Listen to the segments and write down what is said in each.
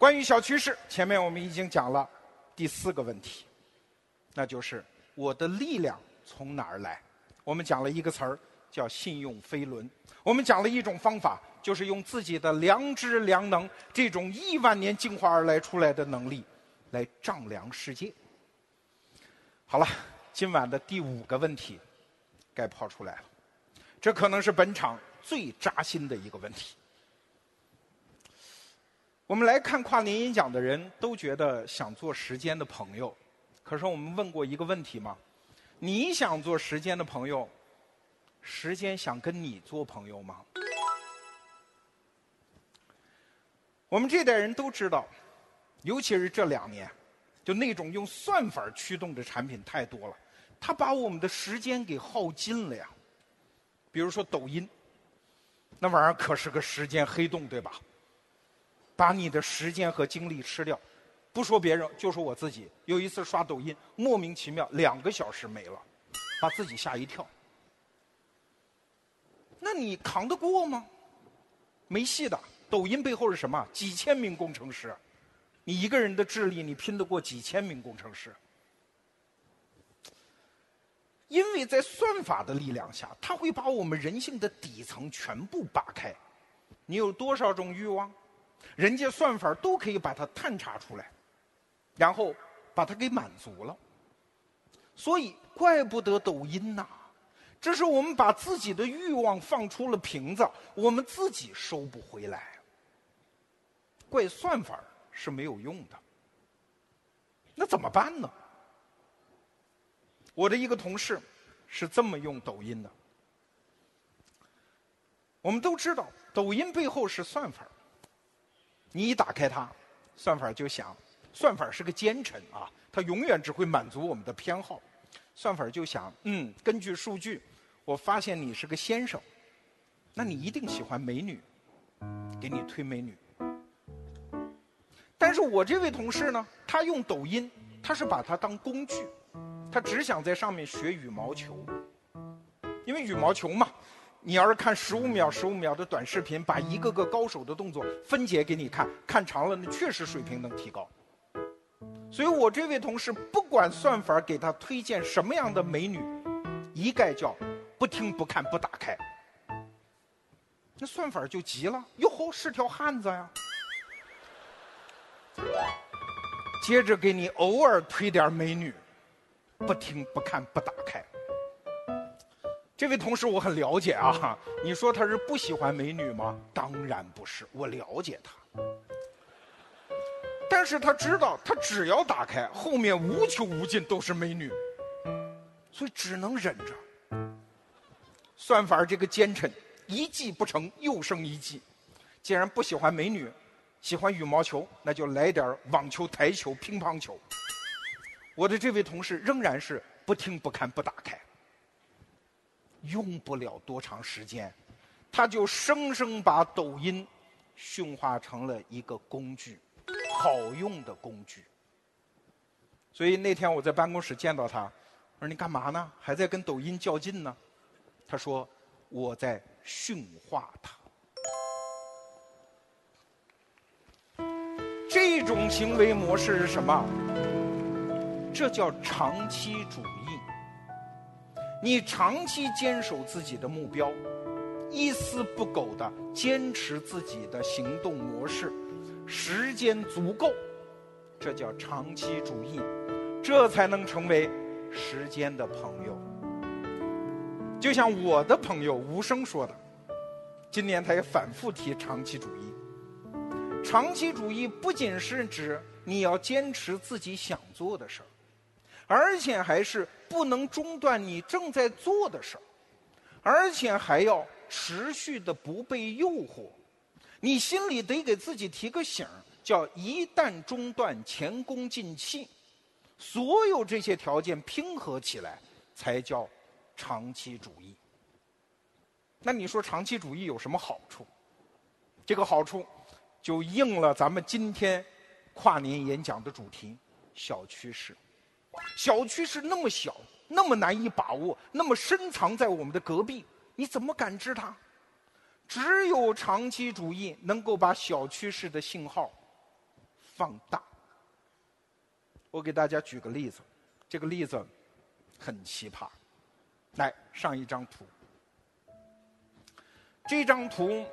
关于小趋势，前面我们已经讲了第四个问题，那就是我的力量从哪儿来？我们讲了一个词儿叫信用飞轮，我们讲了一种方法，就是用自己的良知良能这种亿万年进化而来出来的能力，来丈量世界。好了，今晚的第五个问题该抛出来了，这可能是本场最扎心的一个问题。我们来看跨年演讲的人都觉得想做时间的朋友，可是我们问过一个问题吗？你想做时间的朋友，时间想跟你做朋友吗？我们这代人都知道，尤其是这两年，就那种用算法驱动的产品太多了，它把我们的时间给耗尽了呀。比如说抖音，那玩意儿可是个时间黑洞，对吧？把你的时间和精力吃掉，不说别人，就说我自己。有一次刷抖音，莫名其妙两个小时没了，把自己吓一跳。那你扛得过吗？没戏的。抖音背后是什么？几千名工程师，你一个人的智力，你拼得过几千名工程师？因为在算法的力量下，它会把我们人性的底层全部扒开。你有多少种欲望？人家算法都可以把它探查出来，然后把它给满足了。所以怪不得抖音呐，这是我们把自己的欲望放出了瓶子，我们自己收不回来。怪算法是没有用的，那怎么办呢？我的一个同事是这么用抖音的。我们都知道，抖音背后是算法。你一打开它，算法就想，算法是个奸臣啊，它永远只会满足我们的偏好。算法就想，嗯，根据数据，我发现你是个先生，那你一定喜欢美女，给你推美女。但是我这位同事呢，他用抖音，他是把它当工具，他只想在上面学羽毛球，因为羽毛球嘛。你要是看十五秒、十五秒的短视频，把一个个高手的动作分解给你看，看长了，那确实水平能提高。所以我这位同事不管算法给他推荐什么样的美女，一概叫不听不看不打开。那算法就急了，哟吼，是条汉子呀！接着给你偶尔推点美女，不听不看不打开。这位同事我很了解啊，你说他是不喜欢美女吗？当然不是，我了解他。但是他知道，他只要打开，后面无穷无尽都是美女，所以只能忍着。算法这个奸臣，一计不成又生一计。既然不喜欢美女，喜欢羽毛球，那就来点网球、台球、乒乓球。我的这位同事仍然是不听不看不打开。用不了多长时间，他就生生把抖音驯化成了一个工具，好用的工具。所以那天我在办公室见到他，我说：“你干嘛呢？还在跟抖音较劲呢？”他说：“我在驯化它。”这种行为模式是什么？这叫长期主义。你长期坚守自己的目标，一丝不苟的坚持自己的行动模式，时间足够，这叫长期主义，这才能成为时间的朋友。就像我的朋友吴声说的，今年他也反复提长期主义。长期主义不仅是指你要坚持自己想做的事儿。而且还是不能中断你正在做的事儿，而且还要持续的不被诱惑，你心里得给自己提个醒儿，叫一旦中断前功尽弃，所有这些条件拼合起来才叫长期主义。那你说长期主义有什么好处？这个好处就应了咱们今天跨年演讲的主题：小趋势。小趋势那么小，那么难以把握，那么深藏在我们的隔壁，你怎么感知它？只有长期主义能够把小趋势的信号放大。我给大家举个例子，这个例子很奇葩。来上一张图，这张图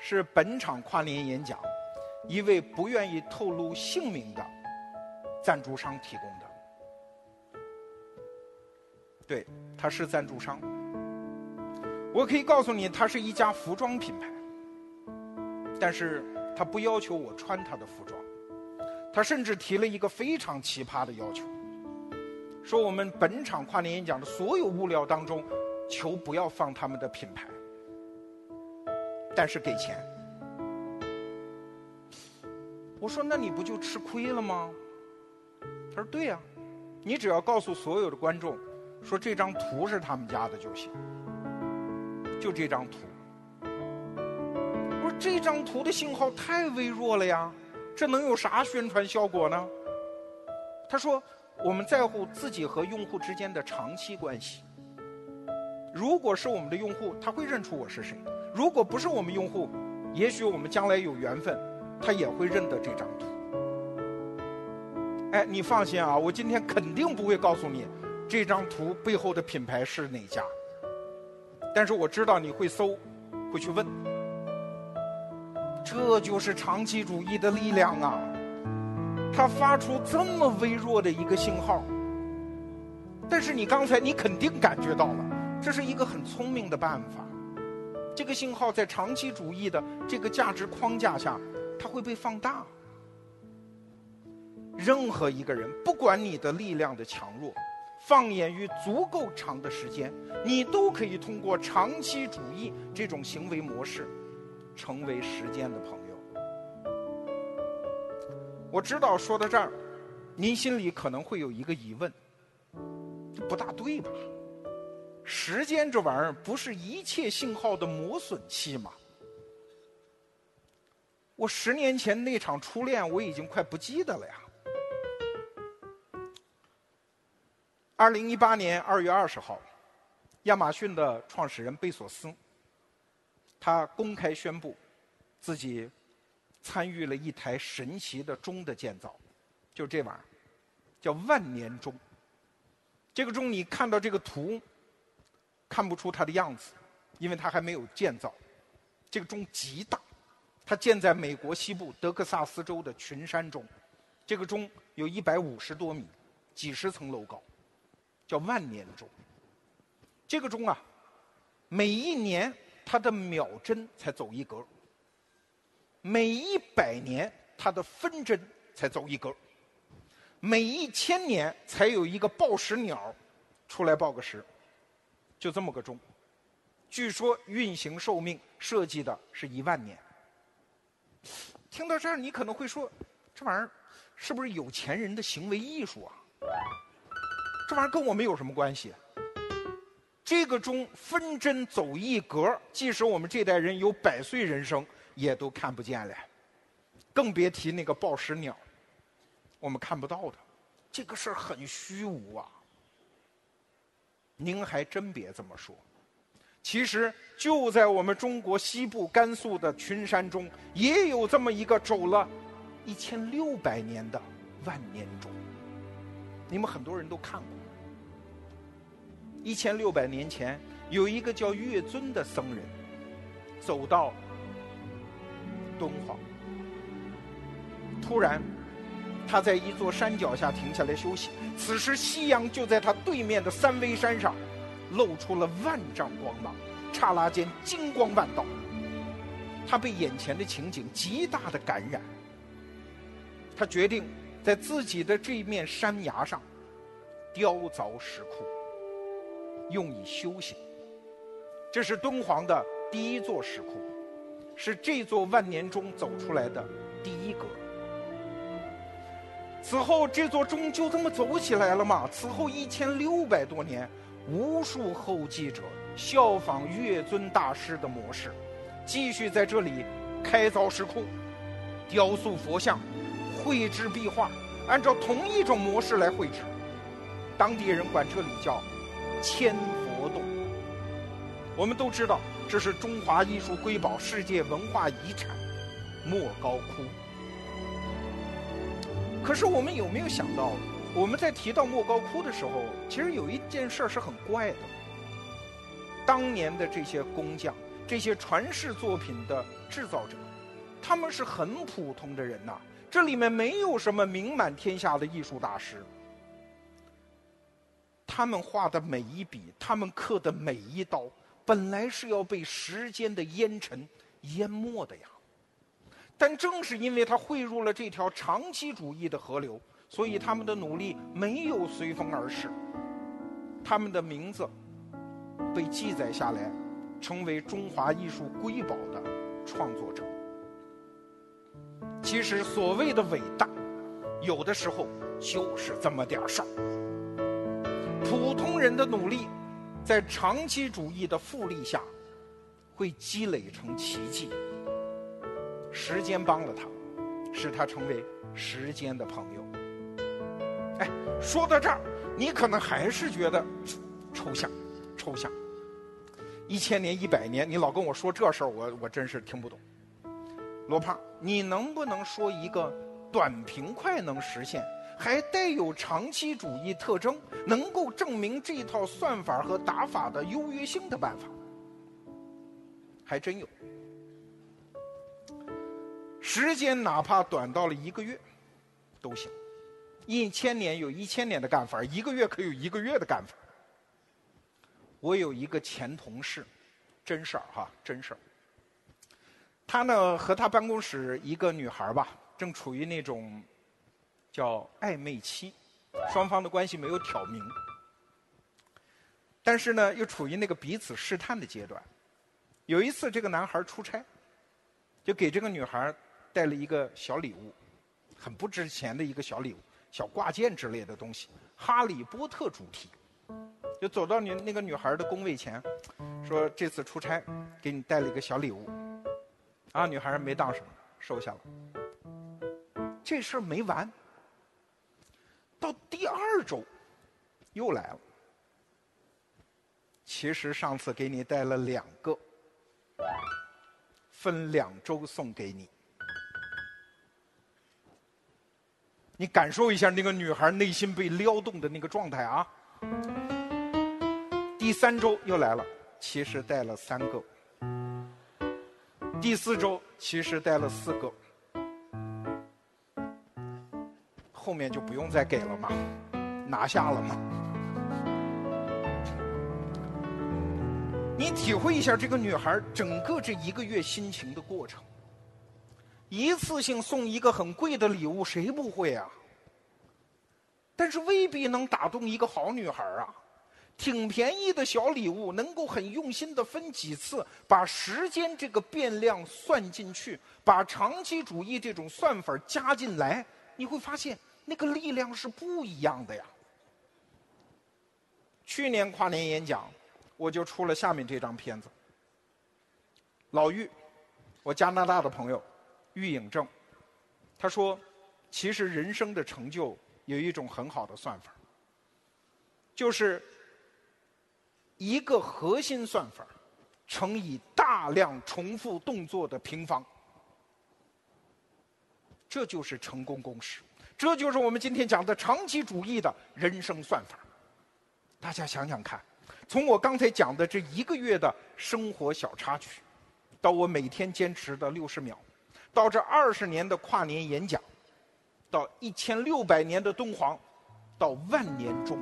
是本场跨年演讲一位不愿意透露姓名的赞助商提供的。对，他是赞助商。我可以告诉你，他是一家服装品牌，但是他不要求我穿他的服装，他甚至提了一个非常奇葩的要求，说我们本场跨年演讲的所有物料当中，求不要放他们的品牌，但是给钱。我说那你不就吃亏了吗？他说对呀，你只要告诉所有的观众，说这张图是他们家的就行。就这张图，我说这张图的信号太微弱了呀，这能有啥宣传效果呢？他说我们在乎自己和用户之间的长期关系。如果是我们的用户，他会认出我是谁；如果不是我们用户，也许我们将来有缘分，他也会认得这张图。哎，你放心啊，我今天肯定不会告诉你这张图背后的品牌是哪家。但是我知道你会搜，会去问，这就是长期主义的力量啊！它发出这么微弱的一个信号，但是你刚才你肯定感觉到了，这是一个很聪明的办法。这个信号在长期主义的这个价值框架下，它会被放大。任何一个人，不管你的力量的强弱。放眼于足够长的时间，你都可以通过长期主义这种行为模式，成为时间的朋友。我知道说到这儿，您心里可能会有一个疑问：这不大对吧？时间这玩意儿不是一切信号的磨损期吗？我十年前那场初恋，我已经快不记得了呀。二零一八年二月二十号，亚马逊的创始人贝索斯，他公开宣布，自己参与了一台神奇的钟的建造，就这玩意儿，叫万年钟。这个钟你看到这个图，看不出它的样子，因为它还没有建造。这个钟极大，它建在美国西部德克萨斯州的群山中，这个钟有一百五十多米，几十层楼高。叫万年钟，这个钟啊，每一年它的秒针才走一格，每一百年它的分针才走一格，每一千年才有一个报时鸟出来报个时，就这么个钟。据说运行寿命设计的是一万年。听到这儿，你可能会说，这玩意儿是不是有钱人的行为艺术啊？这玩意儿跟我们有什么关系。这个钟分针走一格，即使我们这代人有百岁人生，也都看不见了，更别提那个报时鸟，我们看不到的。这个事儿很虚无啊！您还真别这么说，其实就在我们中国西部甘肃的群山中，也有这么一个走了一千六百年的万年钟。你们很多人都看过，一千六百年前，有一个叫月尊的僧人，走到敦煌，突然，他在一座山脚下停下来休息。此时，夕阳就在他对面的三危山上，露出了万丈光芒，刹那间金光万道。他被眼前的情景极大的感染，他决定。在自己的这面山崖上，雕凿石窟，用以修行。这是敦煌的第一座石窟，是这座万年钟走出来的第一格。此后，这座钟就这么走起来了吗？此后一千六百多年，无数后继者效仿月尊大师的模式，继续在这里开凿石窟，雕塑佛像。绘制壁画，按照同一种模式来绘制，当地人管这里叫“千佛洞”。我们都知道，这是中华艺术瑰宝、世界文化遗产莫高窟。可是我们有没有想到，我们在提到莫高窟的时候，其实有一件事是很怪的。当年的这些工匠，这些传世作品的制造者，他们是很普通的人呐。这里面没有什么名满天下的艺术大师。他们画的每一笔，他们刻的每一刀，本来是要被时间的烟尘淹没的呀。但正是因为他汇入了这条长期主义的河流，所以他们的努力没有随风而逝，他们的名字被记载下来，成为中华艺术瑰宝的创作者。其实所谓的伟大，有的时候就是这么点事儿。人的努力，在长期主义的复利下，会积累成奇迹。时间帮了他，使他成为时间的朋友。哎，说到这儿，你可能还是觉得抽象，抽象。一千年、一百年，你老跟我说这事儿，我我真是听不懂。罗胖，你能不能说一个短平快能实现，还带有长期主义特征，能够证明这套算法和打法的优越性的办法？还真有。时间哪怕短到了一个月，都行。一千年有一千年的干法，一个月可有一个月的干法。我有一个前同事，真事儿哈，真事儿。他呢和他办公室一个女孩吧，正处于那种叫暧昧期，双方的关系没有挑明，但是呢又处于那个彼此试探的阶段。有一次，这个男孩出差，就给这个女孩。带了一个小礼物，很不值钱的一个小礼物，小挂件之类的东西，哈利波特主题。就走到你那个女孩的工位前，说这次出差给你带了一个小礼物。啊，女孩没当什么，收下了。这事儿没完，到第二周又来了。其实上次给你带了两个，分两周送给你。你感受一下那个女孩内心被撩动的那个状态啊！第三周又来了，其实带了三个；第四周其实带了四个，后面就不用再给了嘛，拿下了嘛。你体会一下这个女孩整个这一个月心情的过程。一次性送一个很贵的礼物，谁不会啊？但是未必能打动一个好女孩啊。挺便宜的小礼物，能够很用心的分几次，把时间这个变量算进去，把长期主义这种算法加进来，你会发现那个力量是不一样的呀。去年跨年演讲，我就出了下面这张片子。老玉，我加拿大的朋友。玉影正，他说：“其实人生的成就有一种很好的算法，就是一个核心算法乘以大量重复动作的平方，这就是成功公式，这就是我们今天讲的长期主义的人生算法。大家想想看，从我刚才讲的这一个月的生活小插曲，到我每天坚持的六十秒。”到这二十年的跨年演讲，到一千六百年的敦煌，到万年钟，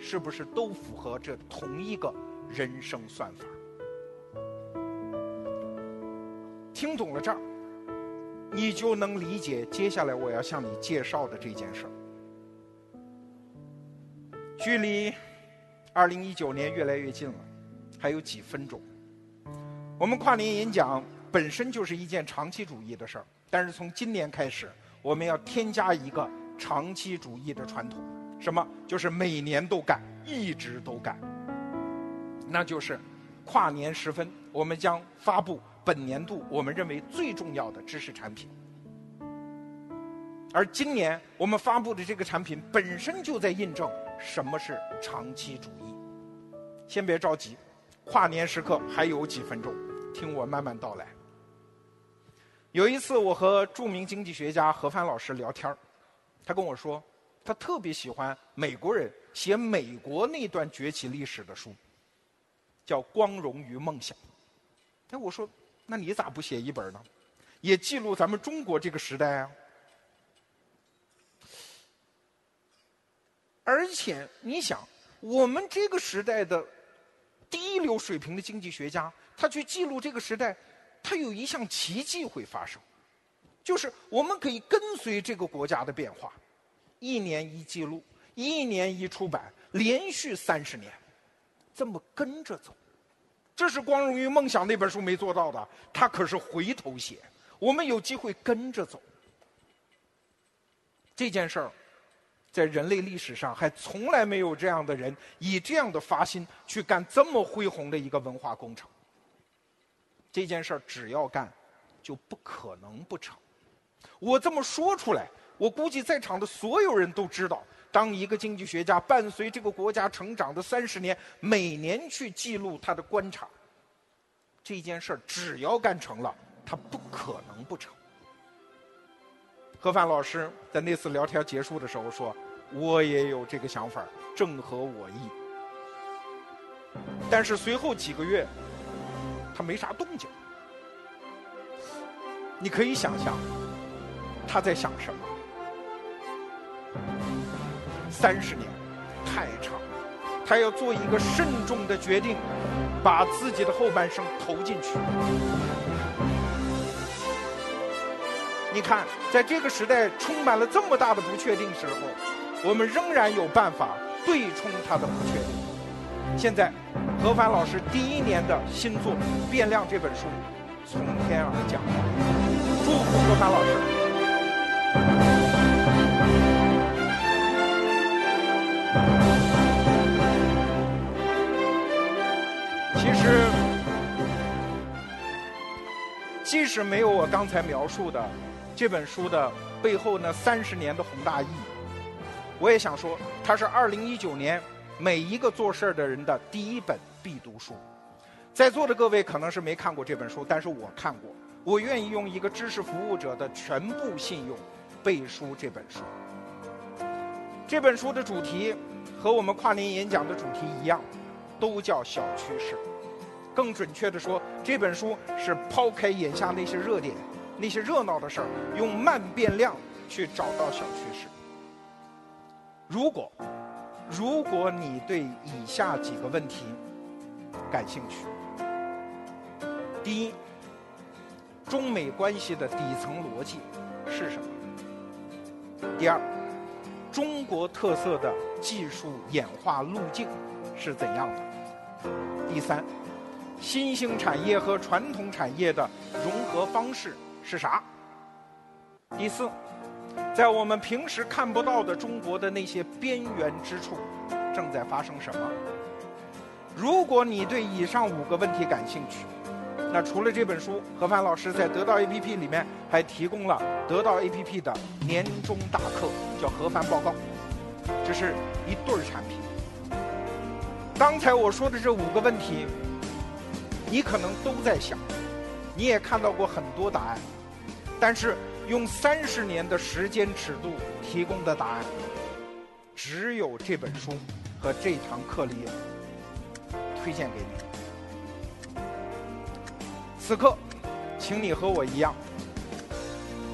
是不是都符合这同一个人生算法？听懂了这儿，你就能理解接下来我要向你介绍的这件事儿。距离二零一九年越来越近了，还有几分钟，我们跨年演讲。本身就是一件长期主义的事儿，但是从今年开始，我们要添加一个长期主义的传统，什么？就是每年都干，一直都干。那就是跨年时分，我们将发布本年度我们认为最重要的知识产品。而今年我们发布的这个产品，本身就在印证什么是长期主义。先别着急，跨年时刻还有几分钟，听我慢慢道来。有一次，我和著名经济学家何帆老师聊天他跟我说，他特别喜欢美国人写美国那段崛起历史的书，叫《光荣与梦想》。哎，我说，那你咋不写一本呢？也记录咱们中国这个时代啊。而且你想，我们这个时代的第一流水平的经济学家，他去记录这个时代，他有一项奇迹会发生，就是我们可以跟随这个国家的变化，一年一记录，一年一出版，连续三十年，这么跟着走。这是《光荣与梦想》那本书没做到的，他可是回头写。我们有机会跟着走，这件事儿，在人类历史上还从来没有这样的人以这样的发心去干这么恢宏的一个文化工程。这件事儿只要干，就不可能不成。我这么说出来，我估计在场的所有人都知道，当一个经济学家伴随这个国家成长的三十年，每年去记录他的观察，这件事儿只要干成了。他不可能不成。何帆老师在那次聊天结束的时候说：“我也有这个想法，正合我意。”但是随后几个月，他没啥动静。你可以想象他在想什么？三十年太长，他要做一个慎重的决定，把自己的后半生投进去。你看，在这个时代充满了这么大的不确定时候，我们仍然有办法对冲它的不确定。现在，何凡老师第一年的新作《变量》这本书从天而降，祝福何凡老师。即使没有我刚才描述的。这本书的背后那，三十年的宏大意义，我也想说，它是二零一九年每一个做事儿的人的第一本必读书。在座的各位可能是没看过这本书，但是我看过。我愿意用一个知识服务者的全部信用背书这本书。这本书的主题和我们跨年演讲的主题一样，都叫小趋势。更准确的说，这本书是抛开眼下那些热点。那些热闹的事儿，用慢变量去找到小趋势。如果，如果你对以下几个问题感兴趣：第一，中美关系的底层逻辑是什么？第二，中国特色的技术演化路径是怎样的？第三，新兴产业和传统产业的融合方式。是啥？第四，在我们平时看不到的中国的那些边缘之处，正在发生什么？如果你对以上五个问题感兴趣，那除了这本书，何帆老师在得到 APP 里面还提供了得到 APP 的年终大课，叫何帆报告，这是一对儿产品。刚才我说的这五个问题，你可能都在想，你也看到过很多答案。但是用三十年的时间尺度提供的答案，只有这本书和这堂课里推荐给你。此刻，请你和我一样，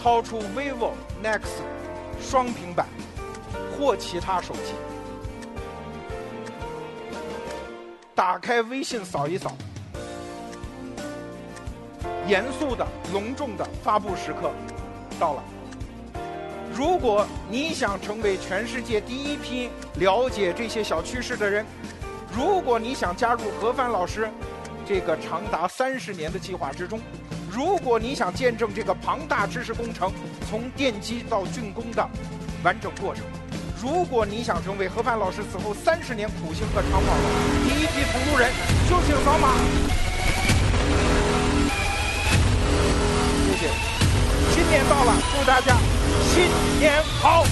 掏出 vivo Nex 双平板或其他手机，打开微信扫一扫。严肃的、隆重的发布时刻到了。如果你想成为全世界第一批了解这些小趋势的人，如果你想加入何帆老师这个长达三十年的计划之中，如果你想见证这个庞大知识工程从奠基到竣工的完整过程，如果你想成为何帆老师此后三十年苦心和长跑的第一批同路人，就请扫码。年到了，祝大家新年好！